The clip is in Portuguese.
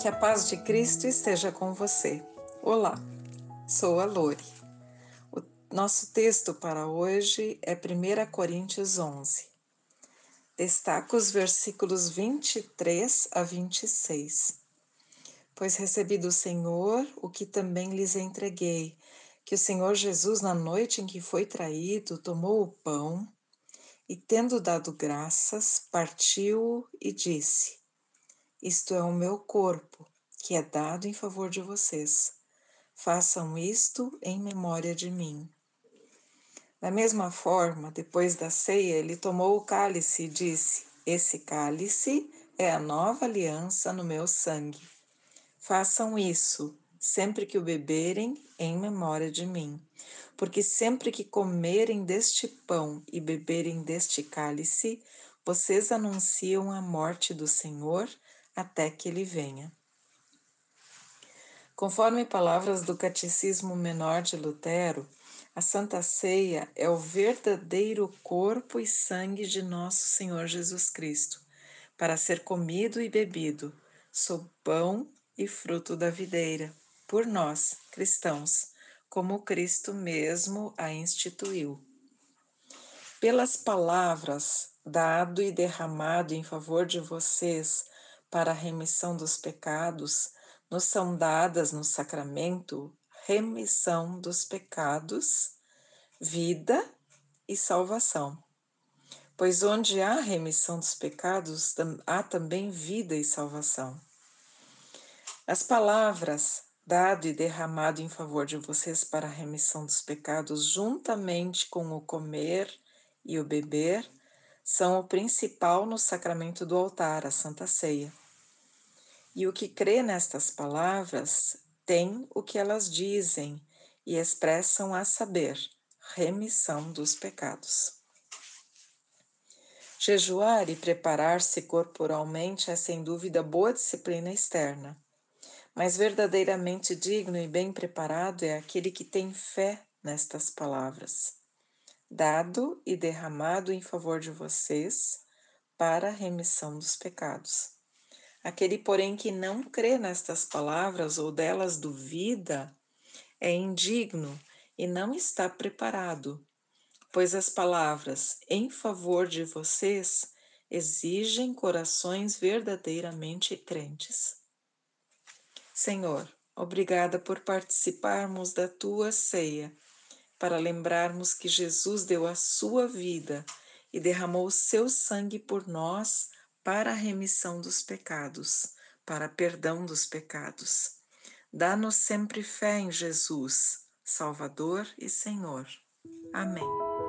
Que a paz de Cristo esteja com você. Olá, sou a Lori. O nosso texto para hoje é 1 Coríntios 11. Destaco os versículos 23 a 26. Pois recebi do Senhor o que também lhes entreguei, que o Senhor Jesus, na noite em que foi traído, tomou o pão e, tendo dado graças, partiu e disse: isto é o meu corpo, que é dado em favor de vocês. Façam isto em memória de mim. Da mesma forma, depois da ceia, ele tomou o cálice e disse: Esse cálice é a nova aliança no meu sangue. Façam isso sempre que o beberem em memória de mim. Porque sempre que comerem deste pão e beberem deste cálice, vocês anunciam a morte do Senhor até que ele venha. Conforme palavras do Catecismo Menor de Lutero, a Santa Ceia é o verdadeiro corpo e sangue de nosso Senhor Jesus Cristo, para ser comido e bebido, sob pão e fruto da videira, por nós, cristãos, como Cristo mesmo a instituiu. Pelas palavras dado e derramado em favor de vocês para a remissão dos pecados, nos são dadas no sacramento remissão dos pecados, vida e salvação. Pois onde há remissão dos pecados, há também vida e salvação. As palavras dado e derramado em favor de vocês para a remissão dos pecados, juntamente com o comer e o beber, são o principal no sacramento do altar, a Santa Ceia. E o que crê nestas palavras tem o que elas dizem e expressam a saber, remissão dos pecados. Jejuar e preparar-se corporalmente é sem dúvida boa disciplina externa, mas verdadeiramente digno e bem preparado é aquele que tem fé nestas palavras dado e derramado em favor de vocês para a remissão dos pecados. Aquele, porém, que não crê nestas palavras ou delas duvida, é indigno e não está preparado, pois as palavras em favor de vocês exigem corações verdadeiramente crentes. Senhor, obrigada por participarmos da tua ceia para lembrarmos que Jesus deu a sua vida e derramou o seu sangue por nós para a remissão dos pecados, para perdão dos pecados. Dá-nos sempre fé em Jesus, Salvador e Senhor. Amém.